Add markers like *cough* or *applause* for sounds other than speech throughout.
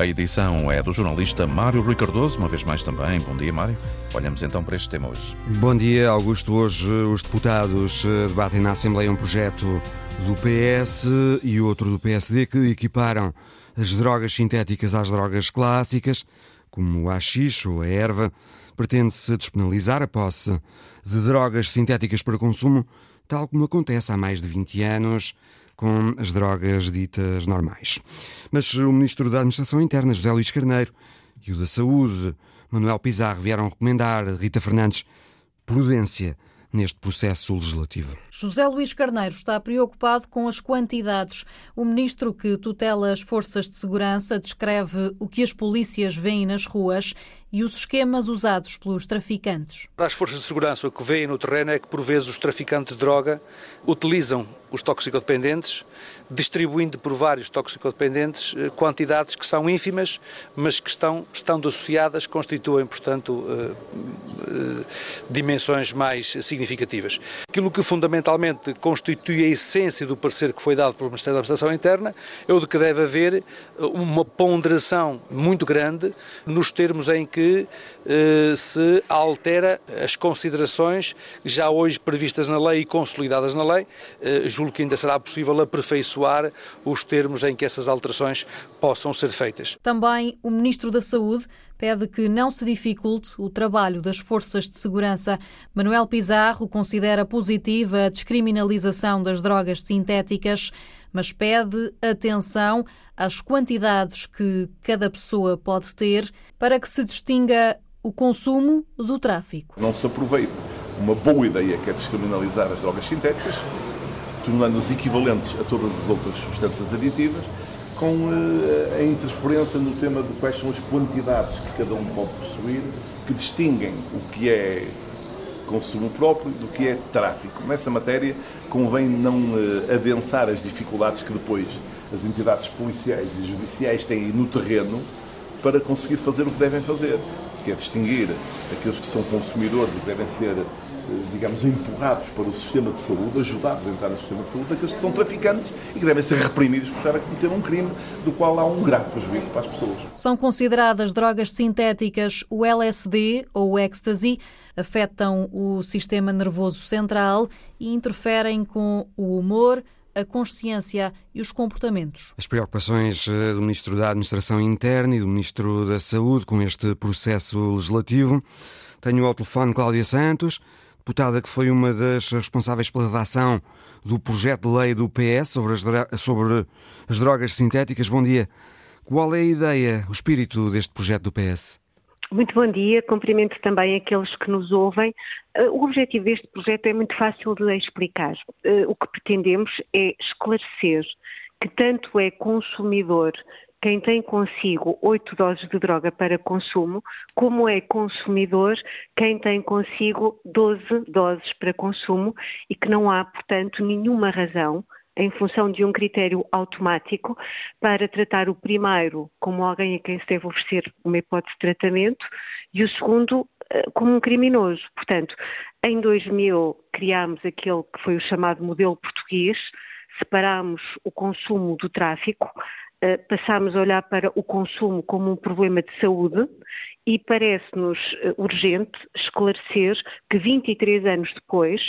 A edição é do jornalista Mário Rui Cardoso, uma vez mais também. Bom dia, Mário. Olhamos então para este tema hoje. Bom dia, Augusto. Hoje os deputados eh, debatem na Assembleia um projeto do PS e outro do PSD que equiparam as drogas sintéticas às drogas clássicas, como o haxixe ou a erva. Pretende-se despenalizar a posse de drogas sintéticas para consumo, tal como acontece há mais de 20 anos com as drogas ditas normais. Mas o Ministro da Administração Interna, José Luís Carneiro, e o da Saúde, Manuel Pizarro, vieram recomendar Rita Fernandes prudência neste processo legislativo. José Luís Carneiro está preocupado com as quantidades. O ministro que tutela as forças de segurança descreve o que as polícias veem nas ruas e os esquemas usados pelos traficantes. As forças de segurança o que veem no terreno é que, por vezes, os traficantes de droga utilizam os toxicodependentes, distribuindo por vários toxicodependentes eh, quantidades que são ínfimas, mas que estão, estando associadas, constituem, portanto, eh, eh, dimensões mais significativas. Aquilo que fundamentalmente constitui a essência do parecer que foi dado pelo Ministério da Administração Interna é o de que deve haver uma ponderação muito grande nos termos em que que eh, se altera as considerações já hoje previstas na lei e consolidadas na lei. Eh, julgo que ainda será possível aperfeiçoar os termos em que essas alterações possam ser feitas. Também o Ministro da Saúde pede que não se dificulte o trabalho das forças de segurança. Manuel Pizarro considera positiva a descriminalização das drogas sintéticas, mas pede atenção às quantidades que cada pessoa pode ter para que se distinga o consumo do tráfico. Não se aproveita uma boa ideia que é descriminalizar as drogas sintéticas, tornando-as equivalentes a todas as outras substâncias aditivas, com uh, a interferência no tema de quais são as quantidades que cada um pode possuir, que distinguem o que é consumo próprio do que é tráfico. Nessa matéria, convém não uh, adensar as dificuldades que depois as entidades policiais e judiciais têm no terreno para conseguir fazer o que devem fazer, que é distinguir aqueles que são consumidores e que devem ser, eh, digamos, empurrados para o sistema de saúde, ajudados a entrar no sistema de saúde, daqueles que são traficantes e que devem ser reprimidos por estar a cometer um crime do qual há um grave prejuízo para as pessoas. São consideradas drogas sintéticas o LSD ou o ecstasy, afetam o sistema nervoso central e interferem com o humor, a consciência e os comportamentos. As preocupações eh, do Ministro da Administração Interna e do Ministro da Saúde com este processo legislativo. Tenho ao telefone Cláudia Santos, deputada que foi uma das responsáveis pela redação do projeto de lei do PS sobre as, sobre as drogas sintéticas. Bom dia. Qual é a ideia, o espírito deste projeto do PS? Muito bom dia, cumprimento também aqueles que nos ouvem. Eh, o objetivo deste projeto é muito fácil de explicar. Eh, o que pretendemos é esclarecer que tanto é consumidor quem tem consigo oito doses de droga para consumo, como é consumidor quem tem consigo 12 doses para consumo e que não há, portanto, nenhuma razão em função de um critério automático para tratar o primeiro como alguém a quem se deve oferecer uma hipótese de tratamento e o segundo eh, como um criminoso. Portanto, em 2000 criámos aquele que foi o chamado modelo português, separámos o consumo do tráfico, passámos a olhar para o consumo como um problema de saúde e parece-nos eh, urgente esclarecer que 23 anos depois,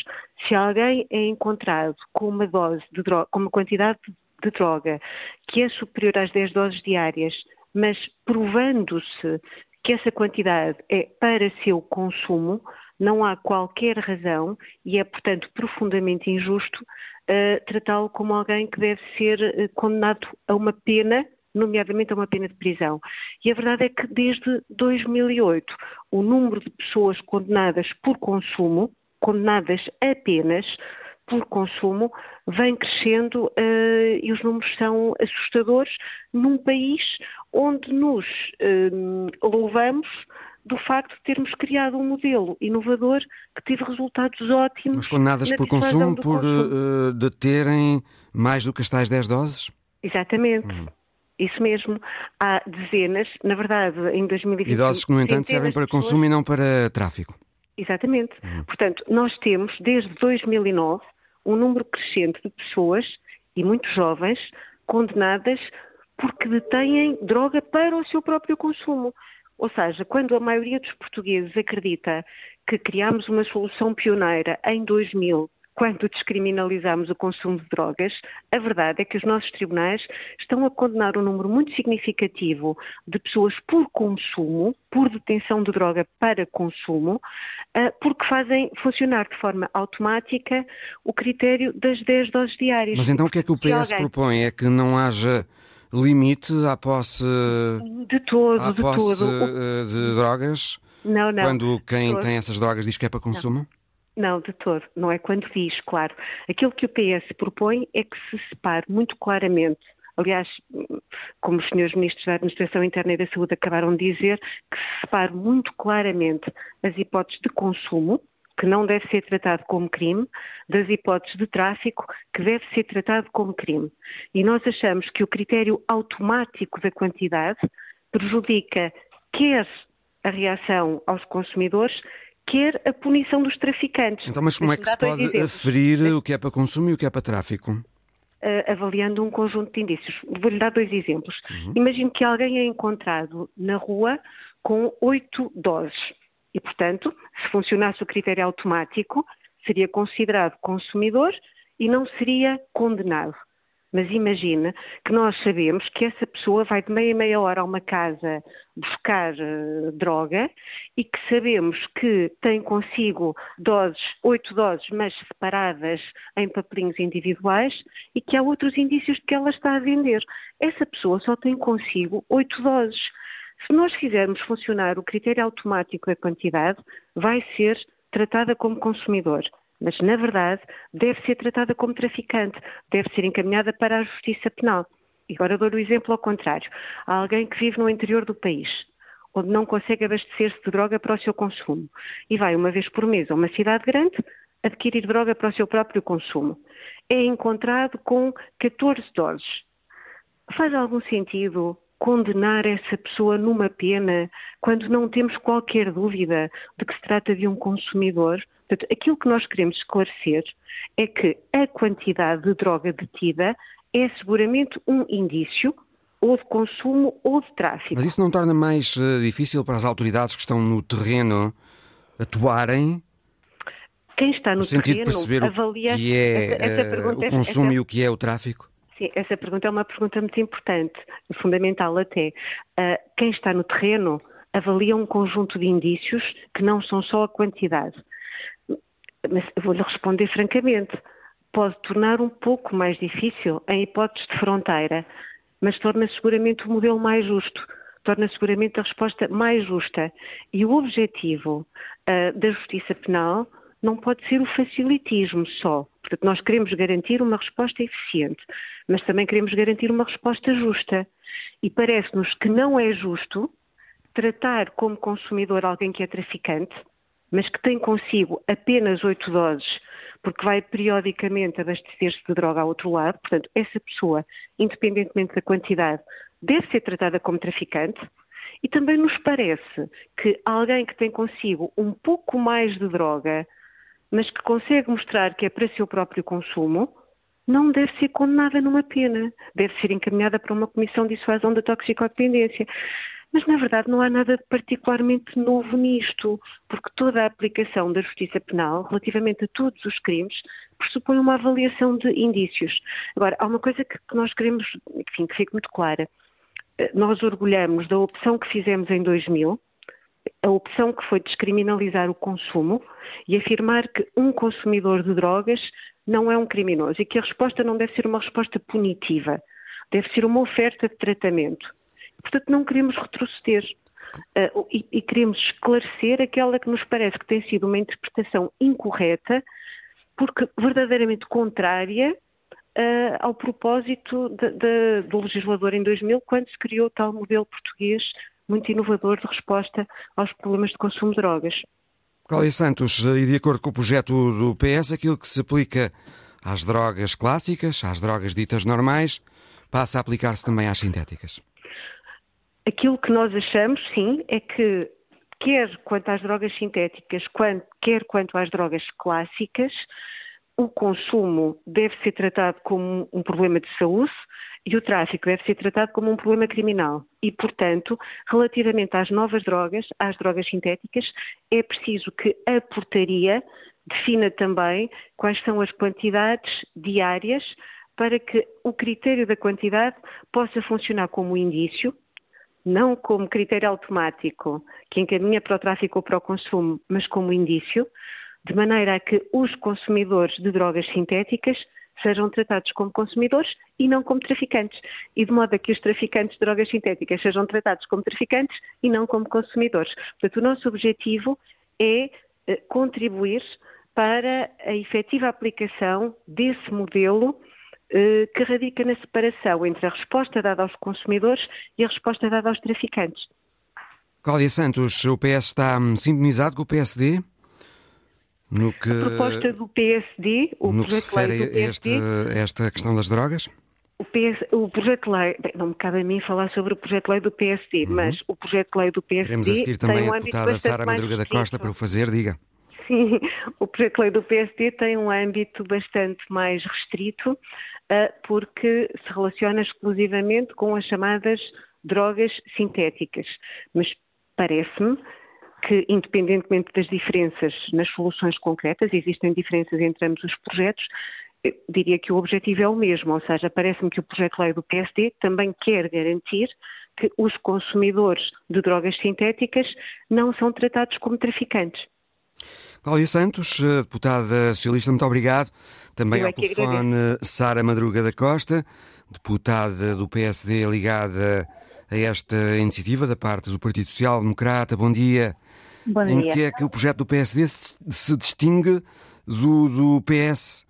se alguém é encontrado com uma dose de droga, com uma quantidade de droga que é superior às 10 doses diárias, mas provando-se que essa quantidade é para seu consumo, não há qualquer razão e é, portanto, profundamente injusto uh, tratá-lo como alguém que deve ser uh, condenado a uma pena, nomeadamente a uma pena de prisão. E a verdade é que desde 2008 o número de pessoas condenadas por consumo, condenadas apenas por consumo, vem crescendo uh, e os números são assustadores num país onde nos louvamos do facto de termos criado um modelo inovador que teve resultados ótimos. Mas condenadas por consumo, por consumo. Uh, deterem mais do que as tais 10 doses? Exatamente. Uhum. Isso mesmo. Há dezenas, na verdade, em 2020. E doses que, no entanto, servem para pessoas... consumo e não para tráfico. Exatamente. Uhum. Portanto, nós temos, desde 2009, um número crescente de pessoas, e muito jovens, condenadas porque detêm droga para o seu próprio consumo. Ou seja, quando a maioria dos portugueses acredita que criámos uma solução pioneira em 2000 quando descriminalizamos o consumo de drogas, a verdade é que os nossos tribunais estão a condenar um número muito significativo de pessoas por consumo, por detenção de droga para consumo, ah, porque fazem funcionar de forma automática o critério das 10 doses diárias. Mas então o que é que o PS propõe? É que não haja limite à posse de todo, à de posse todo. Eh, de drogas? Não, não. Quando quem tem essas drogas diz que é para consumo? Não. Não, de todo. Não é quando diz, claro. Aquilo que o PS propõe é que se separe muito claramente aliás, como os senhores ministros da Administração Interna e da Saúde acabaram de dizer, que se separe muito claramente as hipóteses de consumo, que não deve ser tratado como crime, das hipóteses de tráfico, que deve ser tratado como crime. E nós achamos que o critério automático da quantidade prejudica quer a reação aos consumidores, quer a punição dos traficantes. Então, mas como é que se pode aferir o que é para consumo e o que é para tráfico? Uh, avaliando um conjunto de indícios. Vou-lhe dar dois exemplos. Uhum. Imagino que alguém é encontrado na rua com oito doses e, portanto, se funcionasse o critério automático, seria considerado consumidor e não seria condenado. Mas imagina que nós sabemos que essa pessoa vai de meia meia hora a uma casa buscar uh, droga e que sabemos que tem consigo doses, oito doses, mas separadas em papelinhos individuais e que há outros indícios de que ela está a vender. Essa pessoa só tem consigo oito doses. Se nós fizermos funcionar o critério automático da quantidade, vai ser tratada como consumidor mas na verdade deve ser tratada como traficante, deve ser encaminhada para a justiça penal. E agora dou o exemplo ao contrário. Há alguém que vive no interior do país, onde não consegue abastecer-se de droga para o seu consumo, e vai uma vez por mês a uma cidade grande adquirir droga para o seu próprio consumo. É encontrado com 14 doses. Faz algum sentido condenar essa pessoa numa pena quando não temos qualquer dúvida de que se trata de um consumidor? Portanto, aquilo que nós queremos esclarecer é que a quantidade de droga detida é seguramente um indício ou de consumo ou de tráfico. Mas isso não torna mais uh, difícil para as autoridades que estão no terreno atuarem? Quem está no, no terreno avalia... é essa, essa uh, o consumo essa... e o que é o tráfico? Sim, essa pergunta é uma pergunta muito importante, fundamental até. Uh, quem está no terreno avalia um conjunto de indícios que não são só a quantidade mas vou-lhe responder francamente, pode tornar um pouco mais difícil em hipóteses de fronteira, mas torna seguramente o modelo mais justo, torna seguramente a resposta mais justa. E o objetivo uh, da justiça penal não pode ser o facilitismo só. Portanto, nós queremos garantir uma resposta eficiente, mas também queremos garantir uma resposta justa. E parece-nos que não é justo tratar como consumidor alguém que é traficante, mas que tem consigo apenas oito doses, porque vai periodicamente abastecer-se de droga ao outro lado, portanto, essa pessoa, independentemente da quantidade, deve ser tratada como traficante. E também nos parece que alguém que tem consigo um pouco mais de droga, mas que consegue mostrar que é para seu próprio consumo, não deve ser condenada numa pena, deve ser encaminhada para uma comissão de dissuasão da toxicodependência. Mas, na verdade, não há nada particularmente novo nisto, porque toda a aplicação da justiça penal, relativamente a todos os crimes, pressupõe uma avaliação de indícios. Agora, há uma coisa que nós queremos, enfim, que fique muito clara. Eh, nós orgulhamos da opção que fizemos em 2000, a opção que foi descriminalizar o consumo e afirmar que um consumidor de drogas não é um criminoso e que a resposta não deve ser uma resposta punitiva, deve ser uma oferta de tratamento. Portanto, não queremos retroceder. Uh, e, e, queremos esclarecer aquela que nos parece que tem sido uma interpretação incorreta, porque verdadeiramente contrária uh, ao propósito de, de, do legislador em 2000, quando se criou tal modelo português muito inovador de resposta aos problemas de consumo de drogas. Cláudia Santos, e de acordo com o projeto do PS, aquilo que se aplica às drogas clássicas, às drogas ditas normais, passa a aplicar-se também às sintéticas. Aquilo que nós achamos, sim, é que quer quanto às drogas sintéticas, quer quanto às drogas clássicas, o consumo deve ser tratado como um problema de saúde e o tráfico deve ser tratado como um problema criminal. E, portanto, relativamente às novas drogas, às drogas sintéticas, é preciso que a portaria defina também quais são as quantidades diárias para que o critério da quantidade possa funcionar como indício, não como critério automático que encaminha para o tráfico ou para o consumo, mas como indício, de maneira a que os consumidores de drogas sintéticas sejam tratados como consumidores e não como traficantes. E de modo a que os traficantes de drogas sintéticas sejam tratados como traficantes e não como consumidores. Portanto, o nosso objetivo é eh, contribuir para a efetiva aplicação desse modelo eh, que radica na separação entre a resposta dada aos consumidores e a resposta dada aos traficantes. Cláudia Santos, o PS está hum, sintonizado com o PSD? No que, a proposta do PSD, o no projeto que se refere do PSD, a esta questão das drogas? O, PS, o projeto de lei, bem, não me cabe a mim falar sobre o projeto de lei do PSD, uhum. mas o projeto de lei do PSD. Queremos a seguir também um a deputada Sara Madruga da Costa para o fazer, diga. Sim, *laughs* o projeto de lei do PSD tem um âmbito bastante mais restrito, uh, porque se relaciona exclusivamente com as chamadas drogas sintéticas. Mas parece-me que, independentemente das diferenças nas soluções concretas, existem diferenças entre ambos os projetos, eu diria que o objetivo é o mesmo, ou seja, parece-me que o projeto de lei do PSD também quer garantir que os consumidores de drogas sintéticas não são tratados como traficantes. Cláudia Santos, eh, deputada socialista, muito obrigado. Também é ao telefone Sara Madruga da Costa, deputada do PSD ligada a esta iniciativa da parte do Partido Social Democrata. Bom dia. Bom dia. Em que é que o projeto do PSD se, se distingue do, do PS,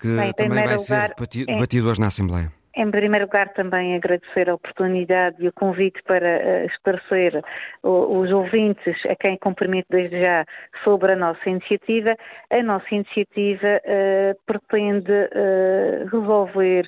que Bem, também vai ser debatido, debatido hoje na Assembleia? Em primeiro lugar, também agradecer a oportunidade e o convite para uh, esclarecer uh, os ouvintes, a quem cumprimento desde já, sobre a nossa iniciativa. A nossa iniciativa uh, pretende resolver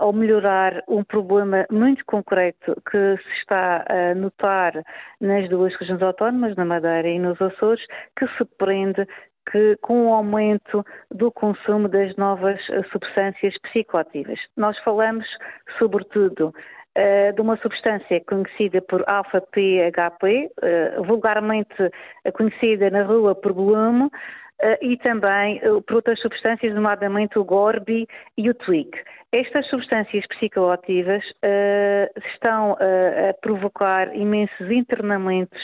ou melhorar um problema muito concreto que se está a notar nas duas regiões autónomas, na Madeira e nos Açores, que se prende que com o aumento do consumo das novas substâncias psicoativas. Nós falamos, sobretudo, eh, de uma substância conhecida por alfa-PHP, eh, vulgarmente conhecida na rua por eh, e também por outras substâncias, nomeadamente o Gorbi e o Twig. Estas substâncias psicoativas uh, estão uh, a provocar imensos internamentos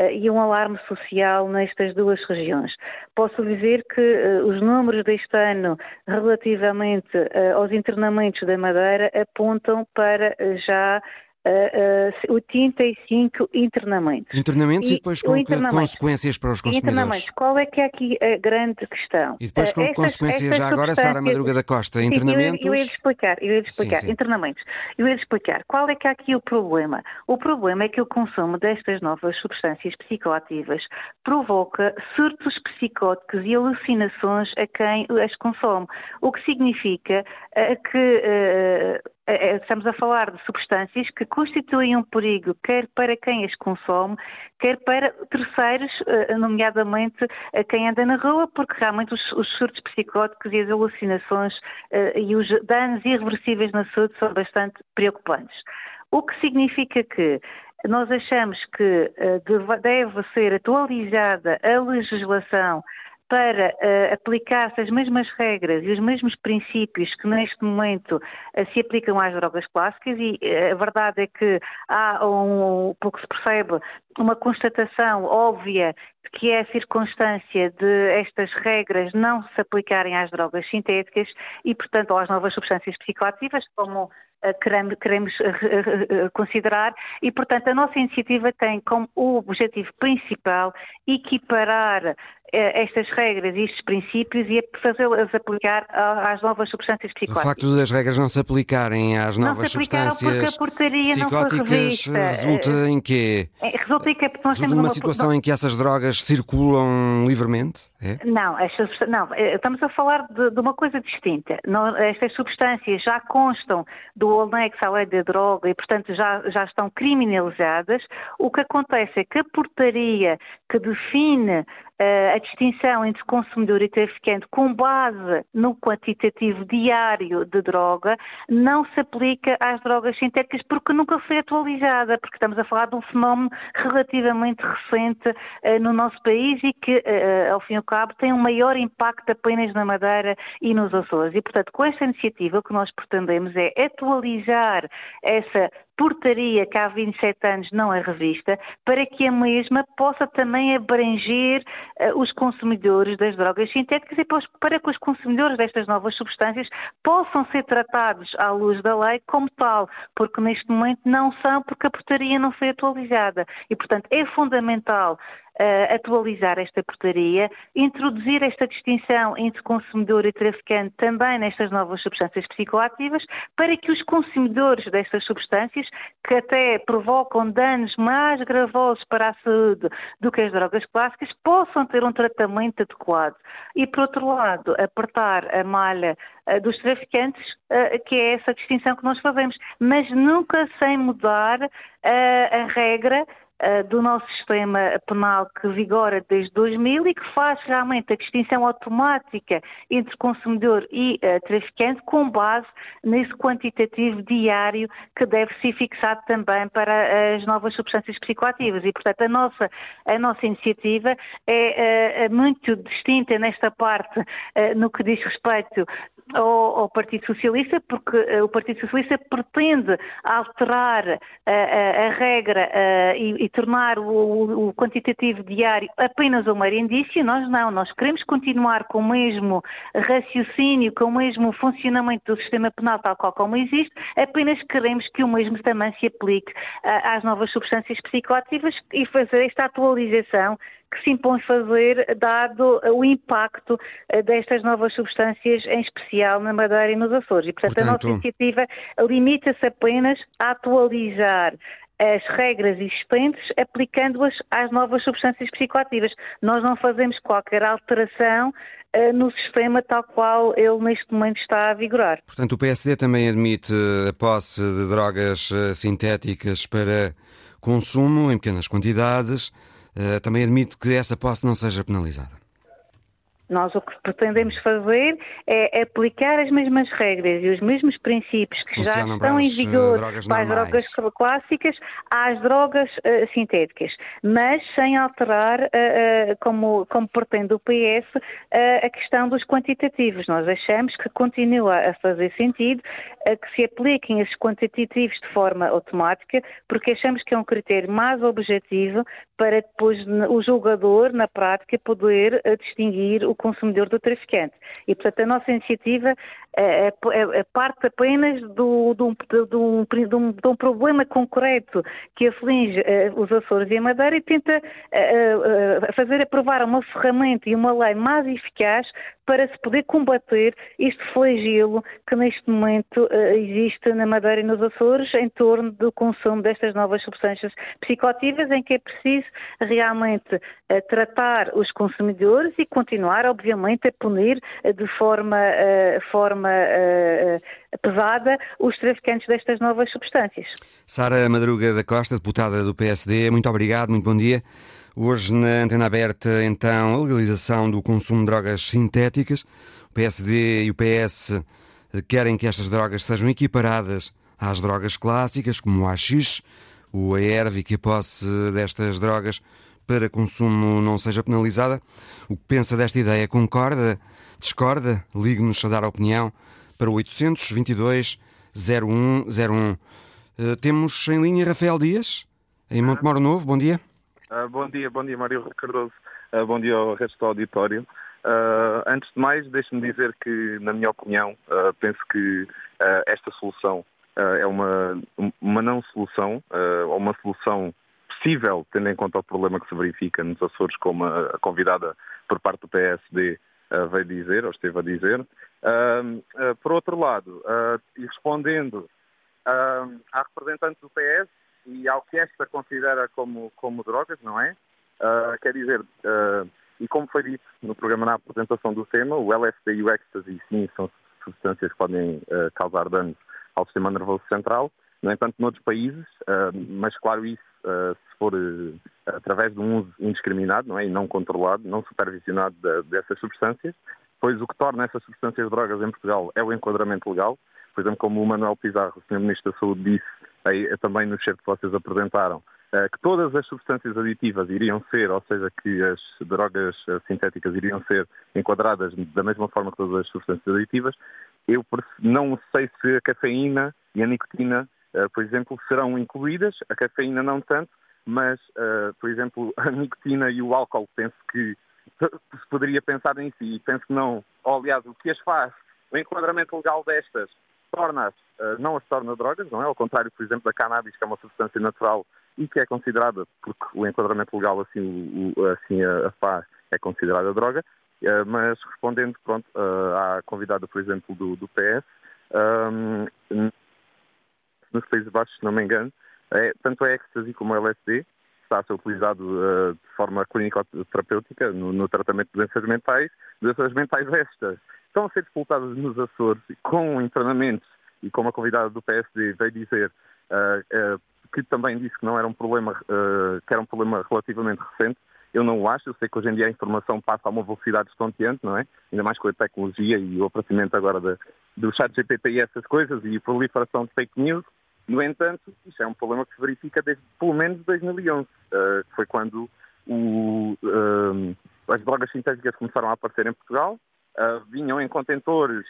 uh, e um alarme social nestas duas regiões. Posso dizer que os números deste ano relativamente aos internamentos da Madeira apontam para já uh, uh, 85 internamentos. Internamentos e, e depois com consequências para os consumidores. Internamentos. Qual é que é aqui a grande questão? E depois com uh, consequências já agora, Sara Madruga da Costa, internamentos... Sim, eu, eu ia explicar, eu ia explicar, sim, sim. internamentos. Eu ia explicar qual é que é aqui o problema. O problema é que o consumo destas novas substâncias psicoativas provoca surtos psicóticos e alucinações a quem as consome, o que significa uh, que é, estamos a falar de substâncias que constituem um perigo quer para quem as consome, quer para terceiros, eh, nomeadamente quem anda na rua, porque realmente os, os surtos psicóticos e as alucinações eh, e os danos irreversíveis na saúde são bastante preocupantes. O que significa que nós achamos que eh, deve ser atualizada a legislação para uh, aplicar-se as mesmas regras e os mesmos princípios que neste momento uh, se aplicam às drogas clássicas e uh, a verdade é que há um, pouco se percebe, uma constatação óbvia de que é a circunstância de estas regras não se aplicarem às drogas sintéticas e, portanto, às novas substâncias psicoativas, como queremos, considerar. E, portanto, a nossa iniciativa tem como objetivo principal equiparar estas regras e estes princípios e fazê-las aplicar às novas substâncias psicóticas. O facto das regras não se aplicarem às novas substâncias psicóticas resulta em quê? É, resulta, que nós resulta numa situação em que essas drogas circulam livremente? É? Não, estas, não, eh, estamos a falar de, de uma coisa distinta. Não, estas substâncias já constam do anexo à lei da droga e, portanto, já, já estão criminalizadas. O que acontece é que a portaria que define uh, distinção entre consumidor e traficante com base no quantitativo diário de droga não se aplica às drogas sintéticas porque nunca foi atualizada, porque estamos a falar de um fenómeno relativamente recente uh, no nosso país e que, uh, ao fim e ao cabo, tem um maior impacto apenas na Madeira e nos Açores. E, portanto, com esta iniciativa, o que nós pretendemos é atualizar essa portaria que há 27 anos não é revista, para que a mesma possa também abranger uh, os consumidores das drogas sintéticas e para que os consumidores destas novas substâncias possam ser tratados à luz da lei como tal, porque neste momento não são, porque a portaria não foi atualizada. E, portanto, é fundamental uh, atualizar esta portaria, introduzir esta distinção entre consumidor e traficante também nestas novas substâncias psicoativas, para que os consumidores destas substâncias, que até provocam danos mais gravosos para a saúde do que as drogas clássicas, possam ter um tratamento adequado. E, por outro lado, apertar a malha uh, dos traficantes, uh, que é essa distinção que nós fazemos, mas nunca sem mudar a regra eh, do nosso sistema penal que vigora desde 2000 e que faz realmente a distinção automática entre consumidor e uh, traficante com base nesse quantitativo diário que deve ser fixado também para as novas substâncias psicoativas. E, portanto, a nossa, a nossa iniciativa é uh, muito distinta nesta parte no que diz respeito ao, ao, Partido Socialista, porque o Partido Socialista pretende alterar uh, a, a, regra e, e, tornar o, o, quantitativo diário apenas uma indício. Nós não, nós queremos continuar com o mesmo raciocínio, com o mesmo funcionamento do sistema penal tal qual como existe, apenas queremos que o mesmo também se aplique às novas substâncias psicoativas e fazer esta atualização que se impõe fazer, dado o impacto eh, destas novas substâncias, em especial na Madeira e nos Açores. E, portanto, portanto... a nossa iniciativa limita-se apenas a atualizar as regras existentes, aplicando-as às novas substâncias psicoativas. Nós não fazemos qualquer alteração uh, no sistema tal qual ele neste momento está a vigorar. Portanto, o PSD também admite a posse de drogas uh, sintéticas para consumo em pequenas quantidades. Eh, também admite que essa posse não seja penalizada. Nós o que pretendemos fazer é aplicar as mesmas regras e os mesmos princípios que Funcionam já estão em eh, vigor para as drogas clássicas às drogas uh, sintéticas, mas sem alterar, uh, uh, como, como pretende o PS, a questão dos quantitativos. Nós achamos que continua a fazer sentido que se apliquem esses quantitativos de forma automática, porque achamos que é um critério mais objetivo para depois o julgador, na prática, poder distinguir o consumidor do traficante. E, portanto, a nossa iniciativa é, é, é parte apenas do, de, um, de, um, de, um, de, um, problema concreto que aflige uh, os Açores e a Madeira e tenta uh, uh, fazer aprovar uma ferramenta e uma lei mais eficaz para se poder combater este flagelo que neste momento existe na Madeira e nos Açores em torno do consumo destas novas substâncias psicoativas em que é preciso realmente tratar os consumidores e continuar, obviamente, a punir de forma, forma forma uh, pesada os traficantes destas novas substâncias. Sara Madruga da Costa, deputada do PSD, muito obrigado, muito bom dia. Hoje na antena aberta, então, a legalização do consumo de drogas sintéticas. O PSD e o PS querem que estas drogas sejam equiparadas às drogas clássicas, como o AX, o AERV, e que a posse destas drogas para consumo não seja penalizada. O que pensa desta ideia? Concorda? Discorda? Ligue-nos a dar a opinião para o 822 0101. Uh, temos em linha Rafael Dias, em Montemoro Novo. Bom dia. Uh, bom dia, bom dia, Mário Cardoso. Uh, bom dia ao resto do auditório. Uh, antes de mais, deixe-me dizer que, na minha opinião, penso que esta solução é uma, uma não solução, ou uma solução possível, tendo em conta o problema que se verifica nos Açores, como a, a convidada por parte do PSD veio dizer, ou esteve a dizer. Uh, por outro lado, uh, e respondendo à representante do PS e ao que esta considera como, como drogas, não é? quer dizer, e como foi dito no programa na apresentação do tema, o LSD e o ecstasy, sim, são substâncias que podem causar danos ao sistema nervoso central. No entanto, noutros países, mas claro, isso, se for através de um uso indiscriminado não é? e não controlado, não supervisionado de, dessas substâncias, pois o que torna essas substâncias drogas em Portugal é o enquadramento legal, por exemplo, como o Manuel Pizarro, o Sr. Ministro da Saúde, disse aí, também no cheiro que vocês apresentaram, eh, que todas as substâncias aditivas iriam ser, ou seja, que as drogas eh, sintéticas iriam ser enquadradas da mesma forma que todas as substâncias aditivas, eu não sei se a cafeína e a nicotina, eh, por exemplo, serão incluídas, a cafeína não tanto, mas, por exemplo, *laughs* a nicotina e o álcool, penso que *laughs* se poderia pensar nisso e penso que não. Ou, aliás, o que as faz, o enquadramento legal destas, torna-as, não as torna drogas, não é? Ao contrário, por exemplo, da cannabis, que é uma substância natural e que é considerada, porque o enquadramento legal assim, assim a, faz, é considerada droga, mas respondendo pronto, uh, à convidada, por exemplo, do, do PS, um, nos Países Baixos, se não me engano, é, tanto a ecstasy como o LSD está a ser utilizado uh, de forma clínico-terapêutica no, no, tratamento de doenças mentais, doenças mentais estas estão a ser disputadas nos Açores com internamentos e como a convidada do PSD veio dizer, uh, uh, que também disse que não era um problema, que era um problema relativamente recente. Eu não o acho, eu sei que hoje em dia a informação passa a uma velocidade estonteante, não é? Ainda mais com a tecnologia e o aparecimento agora de, do chat GPT e essas coisas e a proliferação de fake news. No entanto, isso é um problema que se verifica desde pelo menos 2011, uh, eh, que foi quando o, uh, as drogas sintéticas começaram a aparecer em Portugal, uh, vinham em contentores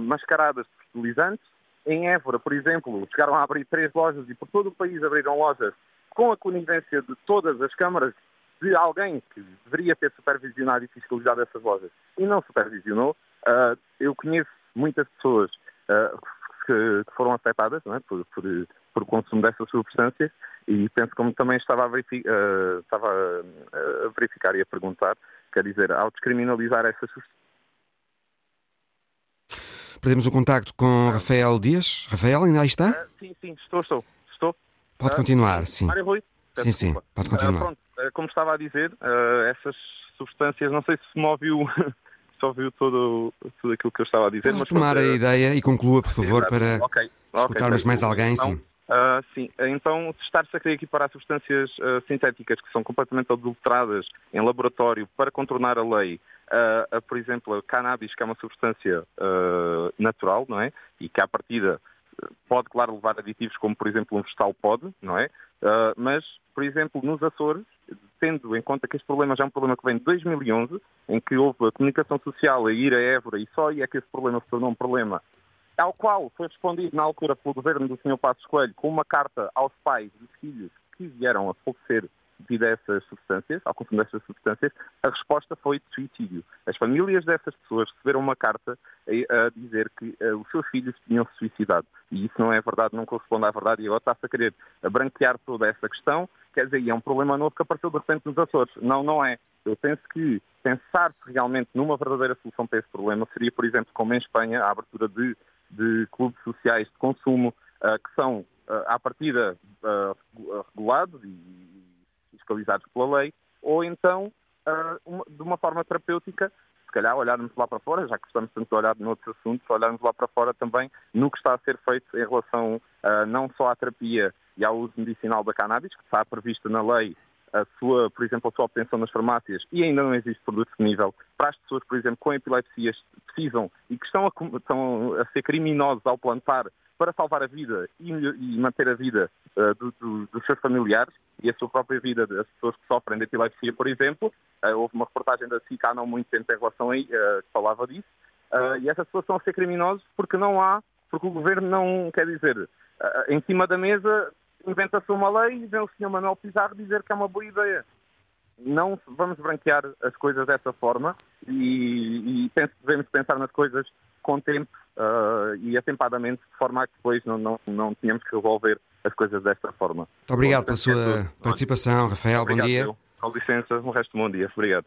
mascaradas de fertilizantes, em Évora, por exemplo, chegaram a abrir três lojas e por todo o país abriram lojas com a conivência de todas as câmaras de alguém que deveria ter supervisionado e fiscalizado essas lojas e não supervisionou. Uh, eu conheço muitas pessoas uh, que, que, foram afetadas é? por, por, por, o consumo dessas substâncias e penso como também estava a, verificar, uh, estava a verificar e a perguntar, quer dizer, ao descriminalizar essas substâncias, Perdemos o contacto com Rafael Dias. Rafael, ainda aí está? Uh, sim, sim, estou, estou. estou. Pode uh, continuar, sim. Mário Rui? Sim, sim, pode continuar. Uh, pronto, como estava a dizer, essas substâncias, não sei se me ouviu, *laughs* se ouviu todo, tudo aquilo que eu estava a dizer. Mas tomar a ideia e conclua, por favor, para okay. escutarmos okay, mais alguém, então, sim. Uh, sim, então estar-se a querer equiparar substâncias uh, sintéticas que são completamente adulteradas em laboratório para contornar a lei, uh, por exemplo, a cannabis, que é uma substância natural, não é? E que à partida pode, claro, levar aditivos como, por exemplo, um vegetal pode, não é? mas, por exemplo, nos Açores, tendo em conta que este problema já é um problema que vem de 2011, em que houve a comunicação social a ir a Évora e só aí é que esse problema se tornou um problema ao qual foi respondido na altura pelo governo do Sr. Passos Coelho com uma carta aos pais dos filhos que vieram a falecer devido a essas substâncias, ao consumo dessas substâncias, a resposta foi de suicídio. As famílias dessas pessoas receberam uma carta a, dizer que uh, os seus filhos tinham se suicidado. E isso não é verdade, não corresponde à verdade. E agora está-se a querer branquear toda essa questão. Quer dizer, é um problema novo que apareceu de repente nos Açores. Não, não é. Eu penso que pensar-se realmente numa verdadeira solução para esse problema seria, por exemplo, como em Espanha, a abertura de de clubes sociais de consumo uh, que são, uh, à partida, uh, regulados e fiscalizados pela lei, ou então, uma, de uma forma terapêutica, se calhar olharmos lá para fora, já que estamos tanto olhar noutros assuntos, olharmos lá para fora também no que está a ser feito em relação não só à terapia e ao uso medicinal da cannabis, que está prevista na lei a sua, por exemplo, a sua obtenção nas farmácias e ainda não existe produto disponível para as pessoas, por exemplo, com epilepsias precisam e que estão a, estão a ser criminosos ao plantar para salvar a vida e, e manter a vida uh, do, do, dos seus familiares e a sua própria vida das pessoas que sofrem de epilepsia, por exemplo. Uh, houve uma reportagem da SIC há não muito tempo em relação a uh, que falava disso. e essas pessoas estão a ser criminosos porque não há, porque o governo não, quer dizer, em cima da mesa inventa-se uma lei e vem o Sr. Manuel Pizarro dizer que é uma boa ideia. Não vamos branquear as coisas dessa forma e, e penso, devemos pensar nas coisas com tempo uh, e atempadamente, de forma a que depois não, não, não tenhamos que resolver as coisas desta forma. Muito obrigado pela sua participação, Rafael. Obrigado, bom dia. Eu. Com licença, o resto bom dia. Obrigado.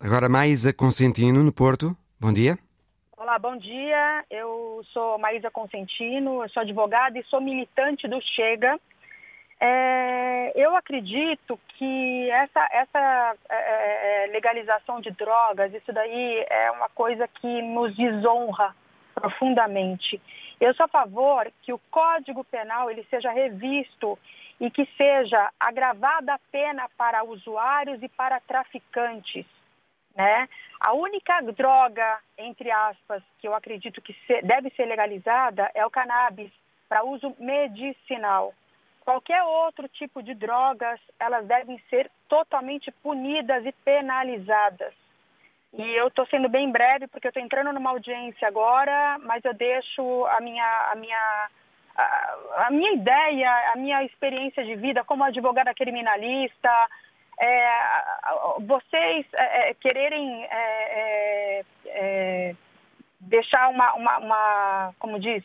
Agora Maísa Consentino, no Porto. Bom dia. Olá, bom dia. Eu sou Maísa Consentino, eu sou advogada e sou militante do Chega. É, eu acredito que essa, essa é, é, é, legalização de drogas, isso daí é uma coisa que nos desonra profundamente. Eu sou a favor que o Código Penal ele seja revisto e que seja agravada a pena para usuários e para traficantes. Né? A única droga, entre aspas, que eu acredito que deve ser legalizada é o cannabis para uso medicinal. Qualquer outro tipo de drogas, elas devem ser totalmente punidas e penalizadas. E eu estou sendo bem breve porque eu estou entrando numa audiência agora, mas eu deixo a minha, a minha, a, a minha ideia, a minha experiência de vida como advogada criminalista, é, vocês é, é quererem é, é, é, deixar uma, uma, uma, como diz,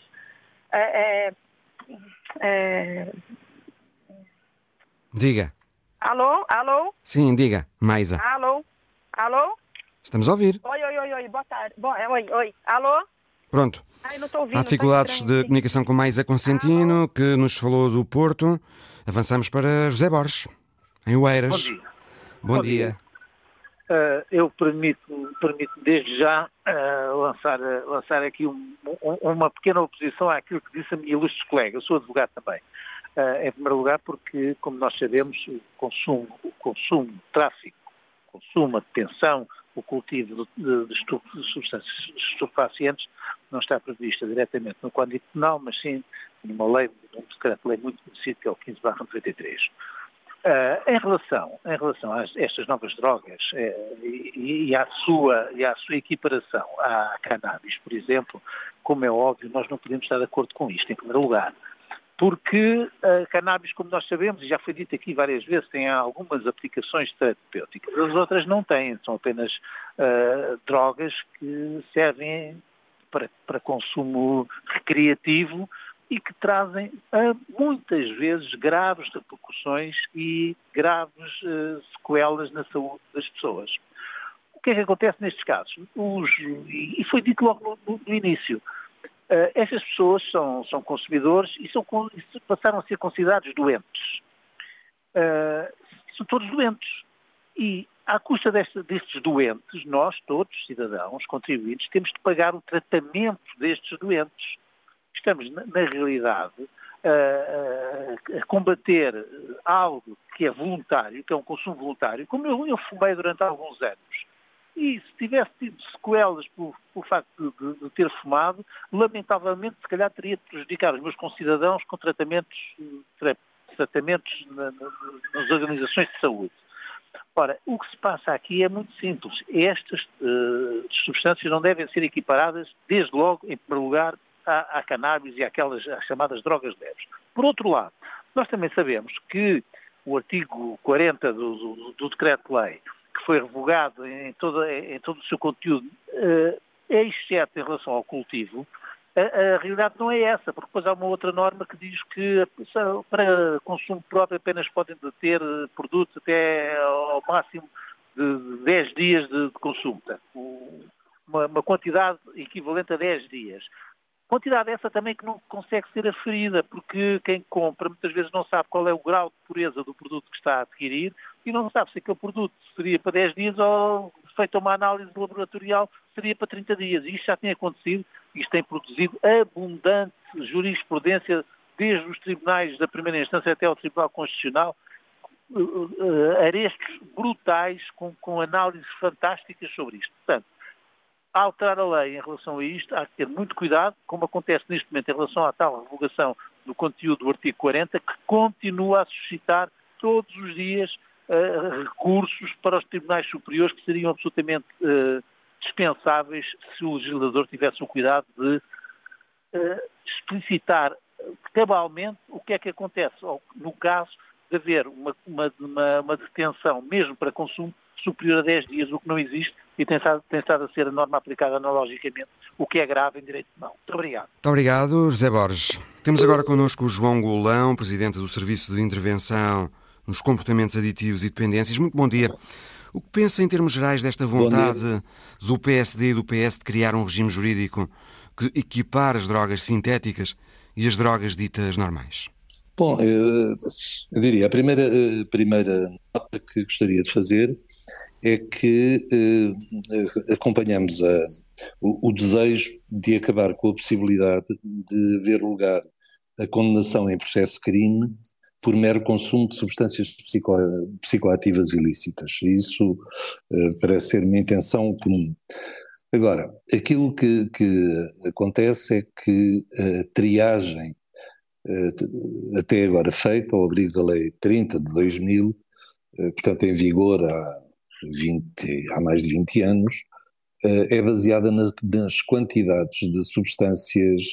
Diga. Alô? Alô? Sim, diga, Maisa. Alô? Alô? Estamos a ouvir. Oi, oi, oi, oi, boa tarde. Bom, é, oi, oi. Alô? Pronto. Ai, não estou ouvindo. Há dificuldades de comunicação com Maisa Consentino, Alô? que nos falou do Porto. Avançamos para José Borges, em Oeiras. Bom dia. Bom, Bom dia. dia. Uh, eu permito, permito desde já uh, lançar, uh, lançar aqui um, um, uma pequena oposição àquilo que disse a minha ilustre colega. Eu sou advogado também. em primeiro lugar, porque, como nós sabemos, o consumo, o consumo, o tráfico, o consumo, a detenção, o cultivo de, de, de substâncias estupefacientes não está prevista diretamente no Código Penal, mas sim numa lei, num decreto-lei muito conhecido, que é o 15 93. Uh, em relação, em relação a estas novas drogas uh, e, e, à sua, e à sua equiparação à cannabis, por exemplo, como é óbvio, nós não podemos estar de acordo com isto, em primeiro lugar. Porque a uh, cannabis, como nós sabemos, e já foi dito aqui várias vezes, tem algumas aplicações terapêuticas. As outras não têm, são apenas uh, drogas que servem para, para consumo recreativo e que trazem uh, muitas vezes graves repercussões e graves uh, sequelas na saúde das pessoas. O que é que acontece nestes casos? Os, e foi dito logo no, no início. Uh, estas pessoas são, são consumidores e são, passaram a ser considerados doentes. são todos doentes. E à custa deste, destes doentes, nós, todos, cidadãos, contribuintes, temos de pagar o tratamento destes doentes estamos, na, na realidade, a, a, combater algo que é voluntário, que é um consumo voluntário, como eu, eu fumei durante alguns anos. E se tivesse tido sequelas por facto de, de, ter fumado, lamentavelmente, se calhar teria de prejudicar os meus concidadãos com tratamentos, tratamentos na, na, nas organizações de saúde. Ora, o que se passa aqui é muito simples. Estas uh, substâncias não devem ser equiparadas, desde logo, em primeiro lugar, à, à cannabis e àquelas às chamadas drogas leves. Por outro lado, nós também sabemos que o artigo 40 do, do, do decreto-lei, que foi revogado em, toda, em todo o seu conteúdo, uh, exceto em relação ao cultivo, a, a, realidade não é essa, porque depois há uma outra norma que diz que para consumo próprio apenas podem ter produtos até ao máximo de 10 dias de, de. Uma, uma, quantidade equivalente a 10 dias. Quantidade essa também que não consegue ser aferida, porque quem compra muitas vezes não sabe qual é o grau de pureza do produto que está a adquirir e não sabe se aquele produto seria para 10 dias ou, feita uma análise laboratorial, seria para 30 dias. E isto já tem acontecido, isto tem produzido abundante jurisprudência desde os tribunais da primeira instância até ao Tribunal Constitucional, uh, uh, arestos brutais com, com análises fantásticas sobre isto. Portanto, alterar a lei em relação a isto, há que ter muito cuidado, como acontece neste momento em relação à tal revogação do conteúdo do artigo 40, que continua a suscitar todos os dias uh, recursos para os tribunais superiores que seriam absolutamente uh, dispensáveis se o legislador tivesse o cuidado de uh, explicitar cabalmente o que é que acontece no caso de haver uma, uma, uma detenção, mesmo para consumo, superior a 10 dias, o que não existe e tem estado, tem estado a ser a norma aplicada analogicamente, o que é grave em direito penal. Muito obrigado. Muito obrigado, José Borges. Temos agora connosco o João Golão, presidente do Serviço de Intervenção nos Comportamentos Aditivos e Dependências. Muito bom dia. O que pensa em termos gerais desta vontade do PSD e do PS de criar um regime jurídico que equipar as drogas sintéticas e as drogas ditas normais? Bom, eu, eu diria, a primeira, a primeira nota que gostaria de fazer é que eh, acompanhamos a, o, o, desejo de acabar com a possibilidade de ver lugar a condenação em processo de crime por mero consumo de substâncias psico, psicoativas ilícitas. Isso uh, parece ser uma intenção comum. Agora, aquilo que, que acontece é que a triagem uh, até agora feita ao abrigo da Lei 30 de 2000, uh, portanto em vigor há, 20, há mais de 20 anos, é baseada nas quantidades de substâncias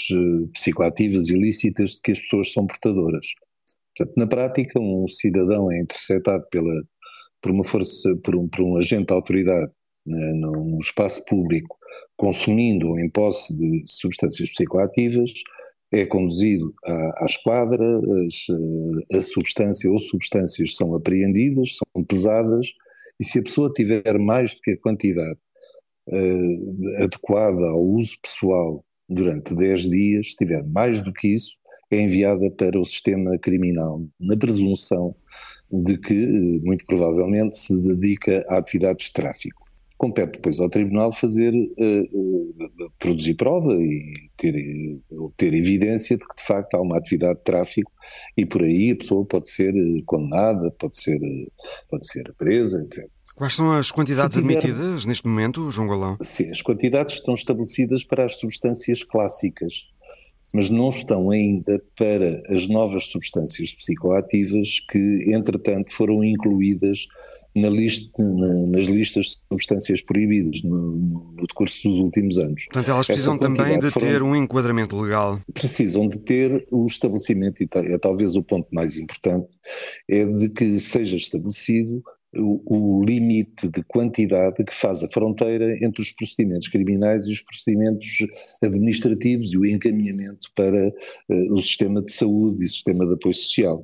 psicoativas ilícitas de que as pessoas são portadoras. Portanto, na prática, um cidadão é interceptado pela, por uma força, por um, por um agente de autoridade né, num espaço público, consumindo ou em posse de substâncias psicoativas, é conduzido à, à esquadra, as, eh, a substância ou substâncias são apreendidas, são pesadas, e se a pessoa tiver mais do que a quantidade uh, adequada ao uso pessoal durante 10 dias, se tiver mais do que isso, é enviada para o sistema criminal, na presunção de que, muito provavelmente, se dedica a atividades de tráfico. Compete depois ao Tribunal fazer, uh, uh, produzir prova e ter, uh, ter evidência de que de facto há uma atividade de tráfico e por aí a pessoa pode ser condenada, pode ser, pode ser presa, etc. Quais são as quantidades tiver... admitidas neste momento, João Galão? Sim, as quantidades estão estabelecidas para as substâncias clássicas mas não estão ainda para as novas substâncias psicoativas que, entretanto, foram incluídas na lista, na, nas listas de substâncias proibidas no, no, decurso dos últimos anos. Portanto, elas precisam também de foram, ter um enquadramento legal. Precisam de ter o estabelecimento, e é talvez o ponto mais importante, é de que seja estabelecido o, o, limite de quantidade que faz a fronteira entre os procedimentos criminais e os procedimentos administrativos e o encaminhamento para uh, o sistema de saúde e o sistema de apoio social.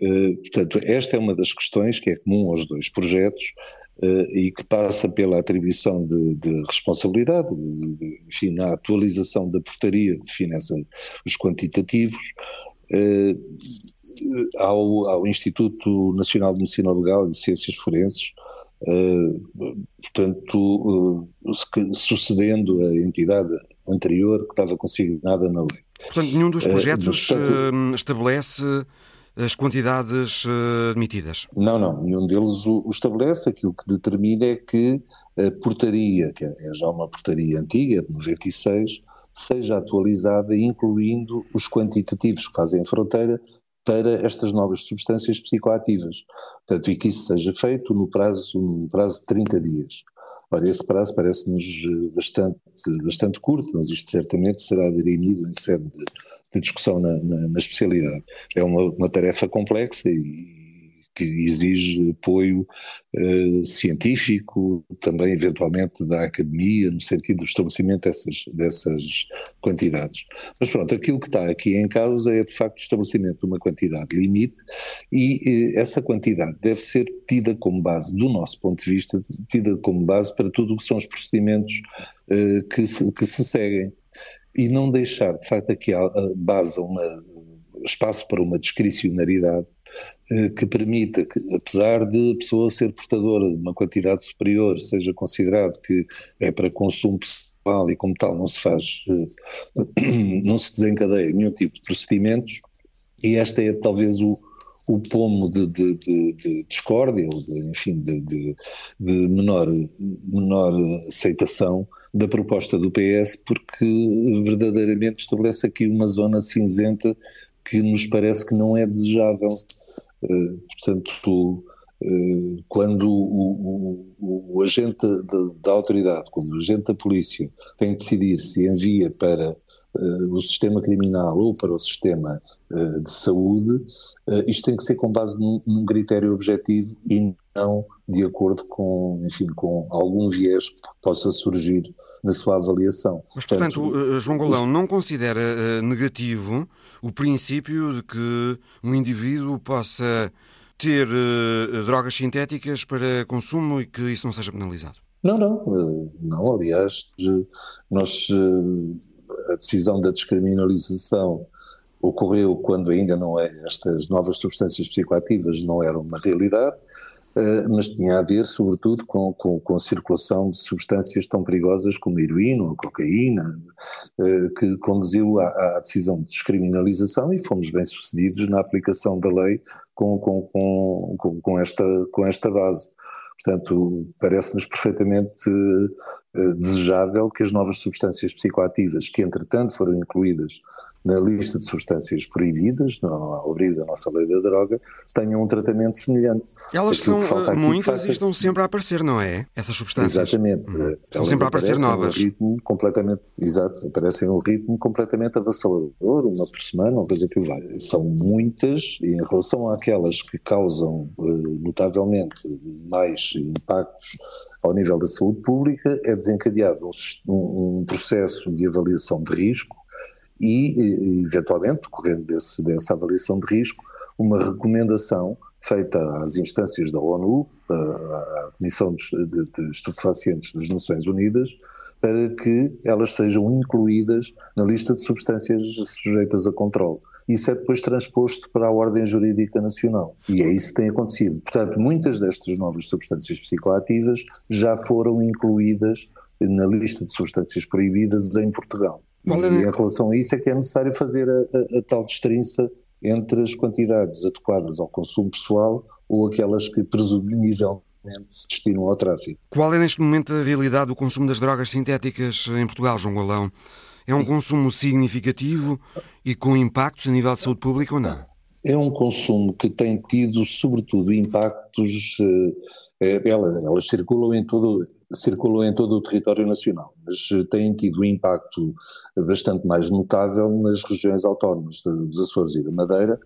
Uh, portanto, esta é uma das questões que é comum aos dois projetos uh, e que passa pela atribuição de, de responsabilidade, de, enfim, na atualização da portaria define os quantitativos, ao, ao, Instituto Nacional de Medicina Legal e Ciências Forenses, uh, portanto, uh, sucedendo a entidade anterior que estava consignada na lei. Portanto, nenhum dos projetos portanto, estabelece as quantidades admitidas? Não, não, nenhum deles o, o estabelece. Aquilo que determina é que a portaria, que é já uma portaria antiga, de 96, seja atualizada, incluindo os quantitativos que fazem fronteira para estas novas substâncias psicoativas. Portanto, e que isso seja feito no prazo, no prazo de 30 dias. Ora, esse prazo parece-nos eh, bastante, bastante curto, mas isto certamente será dirimido em sede de, de discussão na, na, na, especialidade. É uma, uma tarefa complexa e, que exige apoio uh, científico, também eventualmente da academia, no sentido do estabelecimento dessas, dessas quantidades. Mas pronto, aquilo que está aqui em causa é de facto o estabelecimento de uma quantidade limite e uh, essa quantidade deve ser tida como base, do nosso ponto de vista, tida como base para tudo o que são os procedimentos uh, que, se, que se seguem. E não deixar, de facto, aqui a, base, uma, espaço para uma discricionariedade que permita que, apesar de a pessoa ser portadora de uma quantidade superior, seja considerado que é para consumo pessoal e como tal não se faz, eh, *clears throat* não se desencadeia nenhum tipo de procedimentos, e esta é talvez o, o pomo de, de, de, de discórdia, ou de, enfim, de, menor, menor aceitação da proposta do PS, porque verdadeiramente estabelece aqui uma zona cinzenta que nos parece que não é desejável. Uh, portanto, uh, quando o, o, o agente da, autoridade, quando o agente da polícia tem de decidir se envia para uh, o sistema criminal ou para o sistema de saúde, isto tem que ser com base num, num, critério objetivo e não de acordo com, enfim, com algum viés que possa surgir na sua avaliação. Mas, portanto, portanto João Golão não considera negativo o princípio de que um indivíduo possa ter uh, drogas sintéticas para consumo e que isso não seja penalizado? Não, não, eh, não, aliás, nós, eh, a decisão da descriminalização ocorreu quando ainda não é, estas novas substâncias psicoativas não eram uma realidade, mas tinha a ver, sobretudo, com, com, com, a circulação de substâncias tão perigosas como a heroína ou a cocaína, uh, que conduziu à, à, decisão de descriminalização e fomos bem-sucedidos na aplicação da lei com, com, esta, esta base. Portanto, parece-nos perfeitamente uh, desejável que as novas substâncias psicoativas, que entretanto foram incluídas na lista de substâncias proibidas, ao abrir da nossa lei da droga, tenham um tratamento semelhante. Elas são uh, muitas e estão sempre a aparecer, não é? Essas substâncias. Exatamente. Hum. Estão sempre a aparecer novas. Um ritmo completamente, exato, aparecem um ritmo completamente avassalador, uma por semana, uma coisa que vai. São muitas e em relação àquelas que causam uh, notavelmente mais impactos ao nível da saúde pública, é desencadeado um, um processo de avaliação de risco e, eventualmente, decorrendo desse, dessa avaliação de risco, uma recomendação feita às instâncias da ONU, à Comissão de, de, de Estupefacientes das Nações Unidas, para que elas sejam incluídas na lista de substâncias sujeitas a controle. Isso é depois transposto para a ordem jurídica nacional. E é isso que tem acontecido. Portanto, muitas destas novas substâncias psicoativas já foram incluídas na lista de substâncias proibidas em Portugal. E em relação a isso é que é necessário fazer a, a, a tal destrinça entre as quantidades adequadas ao consumo pessoal ou aquelas que presumivelmente se destinam ao tráfico. Qual é neste momento a realidade do consumo das drogas sintéticas em Portugal, João Golão? É um consumo significativo e com impactos a nível de saúde pública ou não? É um consumo que tem tido, sobretudo, impactos. Eh, elas, elas circulam em todo, em todo o território nacional, mas eh, têm tido um impacto bastante mais notável nas regiões autónomas dos Açores e da Madeira,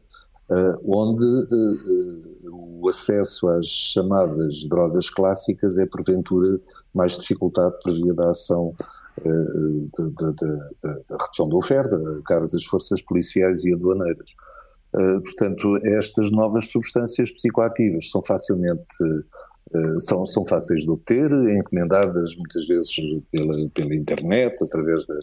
eh, onde eh, o acesso às chamadas drogas clássicas é porventura mais dificultado por via da ação da redução da oferta, a cargo das forças policiais e aduaneiras. Portanto, estas novas substâncias psicoativas são facilmente são, são fáceis de obter, encomendadas muitas vezes pela, pela internet, através da,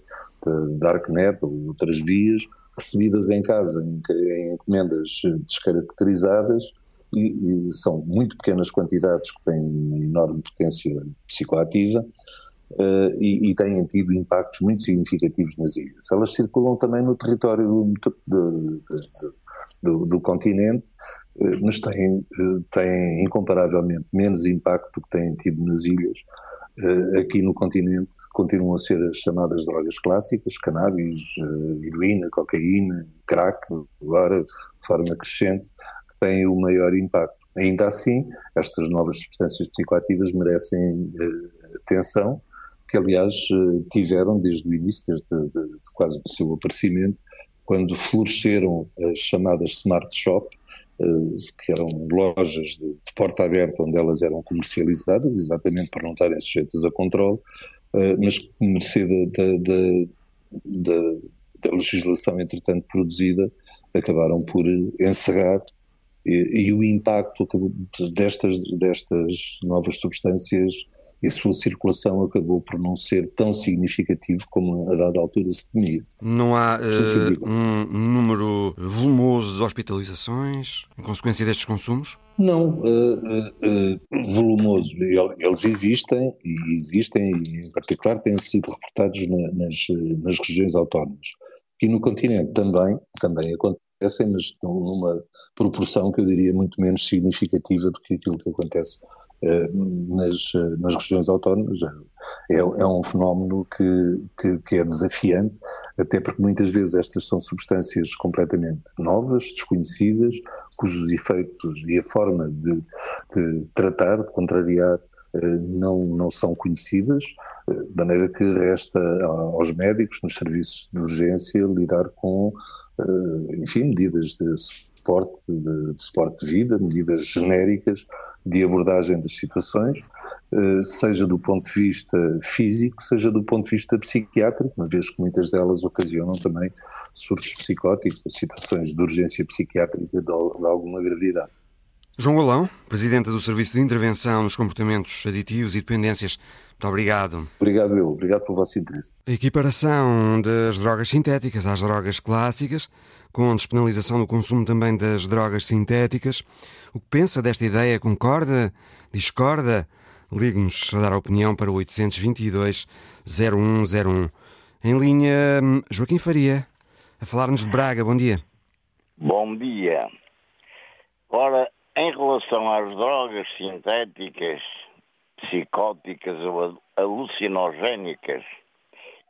da Darknet ou outras vias, recebidas em casa em, em encomendas descaracterizadas e, e, são muito pequenas quantidades que têm uma enorme potência psicoativa uh, e, e, têm tido impactos muito significativos nas ilhas. Elas circulam também no território do, do, do, do continente eh, mas têm, eh, têm incomparavelmente menos impacto do que têm tido nas ilhas. Aqui no continente continuam a ser as chamadas drogas clássicas, cannabis, heroína, cocaína, crack, agora de forma crescente, que têm o maior impacto. Ainda assim, estas novas substâncias psicoativas merecem atenção, que aliás tiveram desde o início, desde de, de quase o seu aparecimento, quando floresceram as chamadas smart shop, eh, que eram lojas de, de, porta aberta onde elas eram comercializadas, exatamente para não estarem sujeitas a controle, eh, mas mercê da, da, da, da legislação entretanto produzida, acabaram por encerrar. E, e, o impacto destas, destas novas substâncias e a sua circulação acabou por não ser tão significativo como a dada altura se temia. Não há uh, um número volumoso de hospitalizações em consequência destes consumos? Não, uh, uh, volumoso. Eles existem e existem, e em particular têm sido reportados na, nas, nas regiões autónomas. E no continente também, também acontecem, mas numa proporção que eu diria muito menos significativa do que aquilo que acontece nas, eh, nas regiões autónomas. É, é um fenómeno que, que, que, é desafiante, até porque muitas vezes estas são substâncias completamente novas, desconhecidas, cujos efeitos e a forma de, de tratar, de contrariar, eh, não, não são conhecidas, de maneira que resta aos médicos, nos serviços de urgência, lidar com, enfim, medidas de suporte de, de suporte de vida, medidas genéricas de abordagem das situações, eh, seja do ponto de vista físico, seja do ponto de vista psiquiátrico, uma vez que muitas delas ocasionam também surtos psicóticos, situações de urgência psiquiátrica de, alguma gravidade. João Golão, Presidente do Serviço de Intervenção nos Comportamentos Aditivos e Dependências, muito obrigado. Obrigado eu, obrigado pelo vosso interesse. A equiparação das drogas sintéticas às drogas clássicas com despenalização do consumo também das drogas sintéticas. O que pensa desta ideia? Concorda? Discorda? Ligue-nos a dar a opinião para o 822-0101. Em linha, Joaquim Faria, a falar-nos de Braga. Bom dia. Bom dia. Ora, em relação às drogas sintéticas, psicóticas ou alucinogénicas,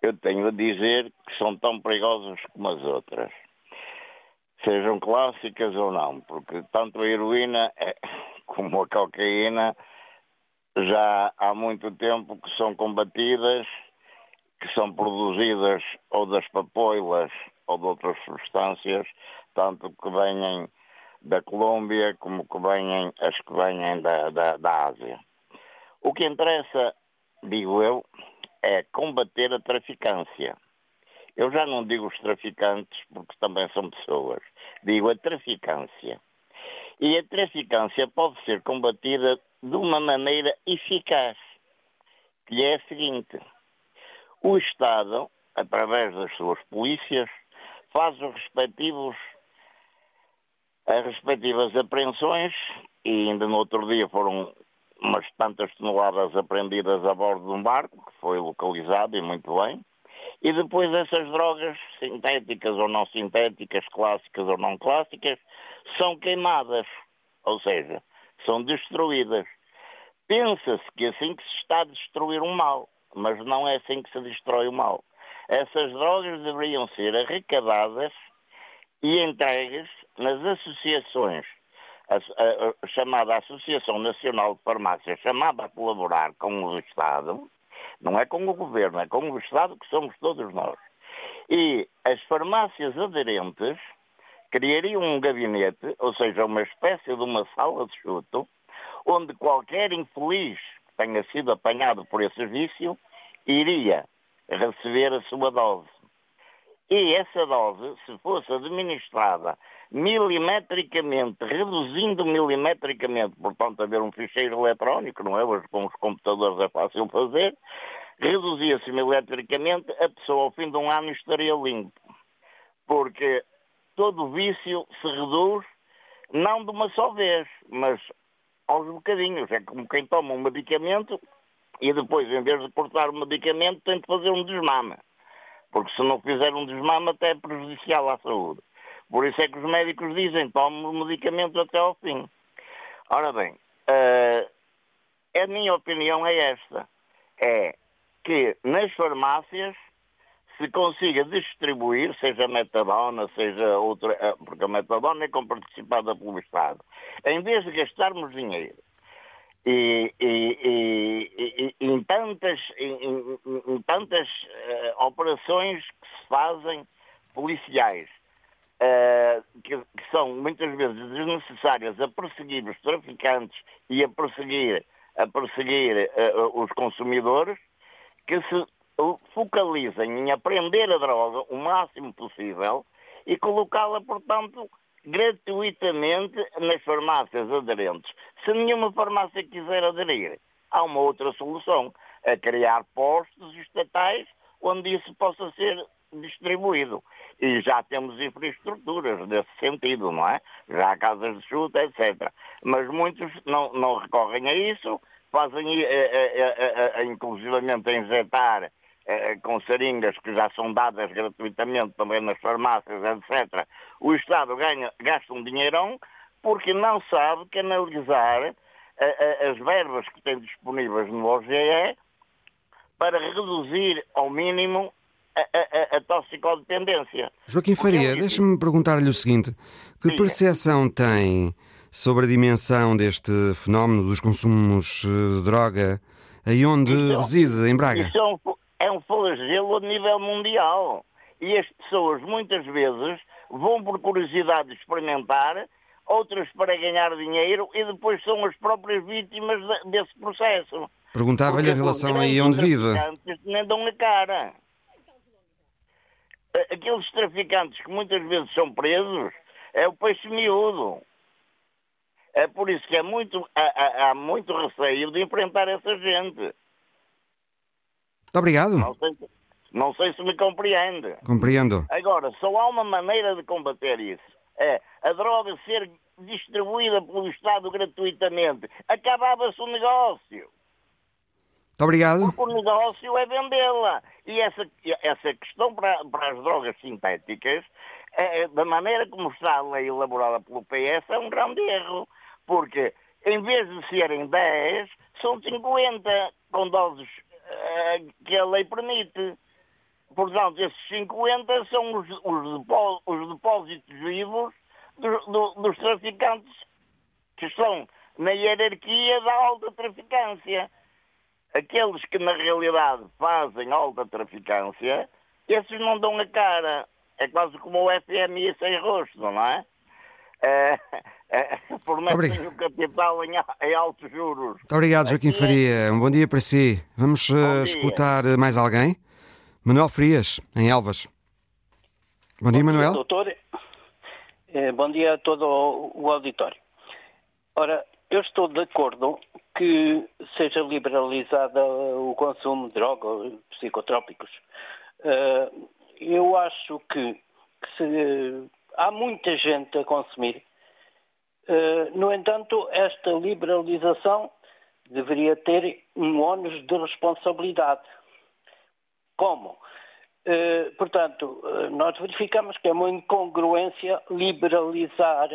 eu tenho a dizer que são tão perigosas como as outras. Sejam clássicas ou não, porque tanto a heroína é, *laughs* como a cocaína já há muito tempo que são combatidas, que são produzidas ou das papoilas ou de outras substâncias, tanto que vêm da Colômbia como que vêm as que vêm da, da, da Ásia. O que interessa, digo eu, é combater a traficância. Eu já não digo os traficantes, porque também são pessoas. Digo a traficância. E a traficância pode ser combatida de uma maneira eficaz, que é a seguinte: o Estado, através das suas polícias, faz os respectivos as respectivas apreensões e ainda no outro dia foram umas tantas toneladas apreendidas a bordo de um barco que foi localizado e muito bem. E depois essas drogas sintéticas ou não sintéticas, clássicas ou não clássicas, são queimadas, ou seja, são destruídas. Pensa-se que assim que se está a destruir um mal, mas não é assim que se destrói o mal. Essas drogas deveriam ser arrecadadas e entregues nas associações, a, a, a, chamada Associação Nacional de Farmácia, chamada a colaborar com o Estado, não é com o Governo, é com o Estado que somos todos nós. E as farmácias aderentes criariam um gabinete, ou seja, uma espécie de uma sala de chuto, onde qualquer infeliz que tenha sido apanhado por esse vício iria receber a sua dose. E essa dose, se fosse administrada milimetricamente, reduzindo milimetricamente, portanto, haver um ficheiro eletrónico, não é? Hoje com os computadores é fácil fazer, reduzia-se milimetricamente, a pessoa ao fim de um ano estaria limpo. Porque todo vício se reduz, não de uma só vez, mas aos bocadinhos. É como quem toma um medicamento e depois, em vez de cortar o medicamento, tem de fazer um desmame. Porque se não fizer um desmame, até é prejudicial à saúde. Por isso é que os médicos dizem, tome o medicamento até ao fim. Ora bem, uh, a minha opinião é esta. É que nas farmácias se consiga distribuir, seja metadona, seja outra, eh, porque a metadona é comparticipada pelo Estado, em vez de gastarmos dinheiro e, e, e, em tantas, em, em tantas uh, operações que se fazem policiais, uh, que, que, são muitas vezes desnecessárias a perseguir os traficantes e a perseguir, a perseguir uh, os consumidores, que se focalizem em aprender a droga o máximo possível e colocá-la, portanto, gratuitamente nas farmácias aderentes. Se nenhuma farmácia quiser aderir, há uma outra solução, a criar postos estatais onde isso possa ser distribuído. E já temos infraestruturas nesse sentido, não é? Já há casas de chuta, etc. Mas muitos não, não recorrem a isso, fazem, eh, eh, eh, inclusivamente, a injetar com seringas que já são dadas gratuitamente também nas farmácias, etc., o Estado ganha, gasta um dinheirão porque não sabe canalizar eh, eh, as verbas que tem disponíveis no OGE para reduzir ao mínimo a, a, a toxicodependência. Joaquim Faria, deixe-me perguntar-lhe o seguinte: que Sim. percepção tem sobre a dimensão deste fenómeno dos consumos de droga aí onde isso, reside, em Braga? Isso é um, é um flagelo a nível mundial. E as pessoas muitas vezes vão por curiosidade experimentar, outras para ganhar dinheiro e depois são as próprias vítimas desse processo. Perguntava-lhe a relação aí onde vive. Nem dão a cara. Aqueles traficantes que muitas vezes são presos é o peixe miúdo. É por isso que é muito, há, há muito receio de enfrentar essa gente. Muito obrigado. Não sei se me compreende. Compreendo. Agora, só há uma maneira de combater isso. É a droga ser distribuída pelo Estado gratuitamente. Acabava-se o negócio. Muito obrigado. Porque o negócio é vendê-la. E essa, essa questão para, para as drogas sintéticas, é, da maneira como está a lei elaborada pelo PS, é um grande erro. Porque em vez de serem 10, são 50 com doses que a lei permite. Portanto, esses 50 são os, os, os depósitos vivos do, do, dos traficantes que estão na hierarquia da alta traficância. Aqueles que na realidade fazem alta traficância, esses não dão a cara. É quase como o FMI sem rosto, não é? É, é fornecem o capital em, em, altos juros. Muito obrigado, Joaquim Aqui Faria. É... Um bom dia para si. Vamos uh, escutar mais alguém? Manuel Frias, em Elvas. Bom, bom dia, Manuel. Dia, doutor. Eh, bom dia a todo o auditório. Ora, eu estou de acordo que seja liberalizado o consumo de drogas, psicotrópicos. Eh, eu acho que, que se, há muita gente a consumir. Eh, no entanto, esta liberalização deveria ter um ónus de responsabilidade. Como? Eh, portanto, eh, nós verificamos que é uma incongruência liberalizar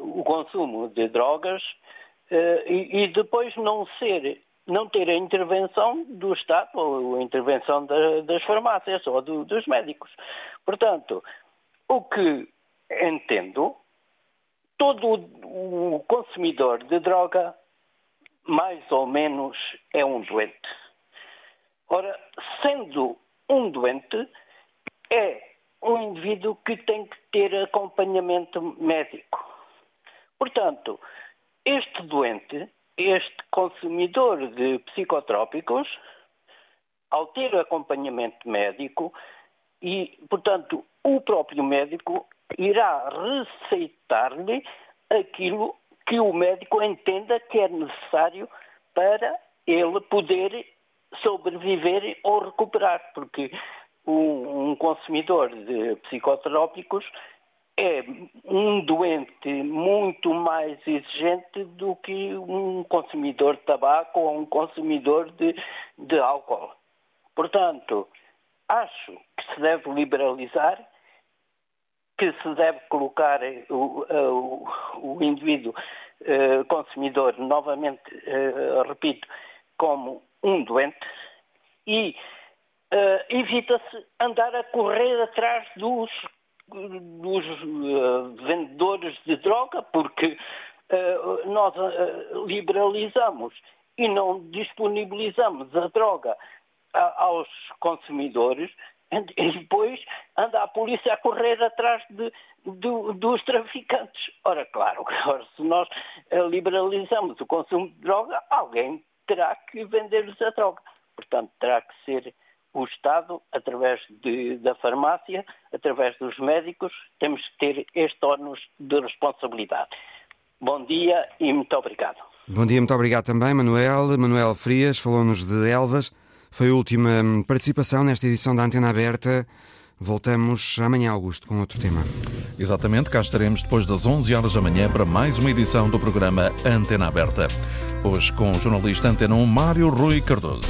o consumo de drogas e, depois não ser, não ter a intervenção do Estado ou a intervenção da, das farmácias ou do, dos médicos. Portanto, o que entendo, todo o consumidor de droga mais ou menos é um doente. Ora, sendo um doente é um indivíduo que tem que ter acompanhamento médico. Portanto, este doente, este consumidor de psicotrópicos, ao ter acompanhamento médico, e, portanto, o próprio médico irá receitar-lhe aquilo que o médico entenda que é necessário para ele poder sobreviver ou recuperar, porque um, um consumidor de psicotrópicos é um doente muito mais exigente do que um consumidor de tabaco ou um consumidor de, de álcool. Portanto, acho que se deve liberalizar, que se deve colocar o, o, o indivíduo uh, consumidor, novamente, uh, repito, como um doente e uh, evita-se andar a correr atrás dos, dos uh, vendedores de droga, porque nós liberalizamos e não disponibilizamos a droga a, aos consumidores e depois anda a polícia a correr atrás de, de, dos traficantes. Ora, claro, agora, se nós liberalizamos o consumo de droga, alguém terá que vender-lhes a droga. Portanto, terá que ser o Estado, através de, da farmácia, através dos médicos, temos que ter este ónus de responsabilidade. Bom dia e muito obrigado. Bom dia, muito obrigado também, Manuel. Manuel Frias falou-nos de Elvas. Foi a última hum, participação nesta edição da Antena Aberta. Voltamos amanhã, Augusto, com outro tema. Exatamente, cá estaremos depois das 11 horas da manhã para mais uma edição do programa Antena Aberta. Hoje com o jornalista Antena 1 Mário Rui Cardoso.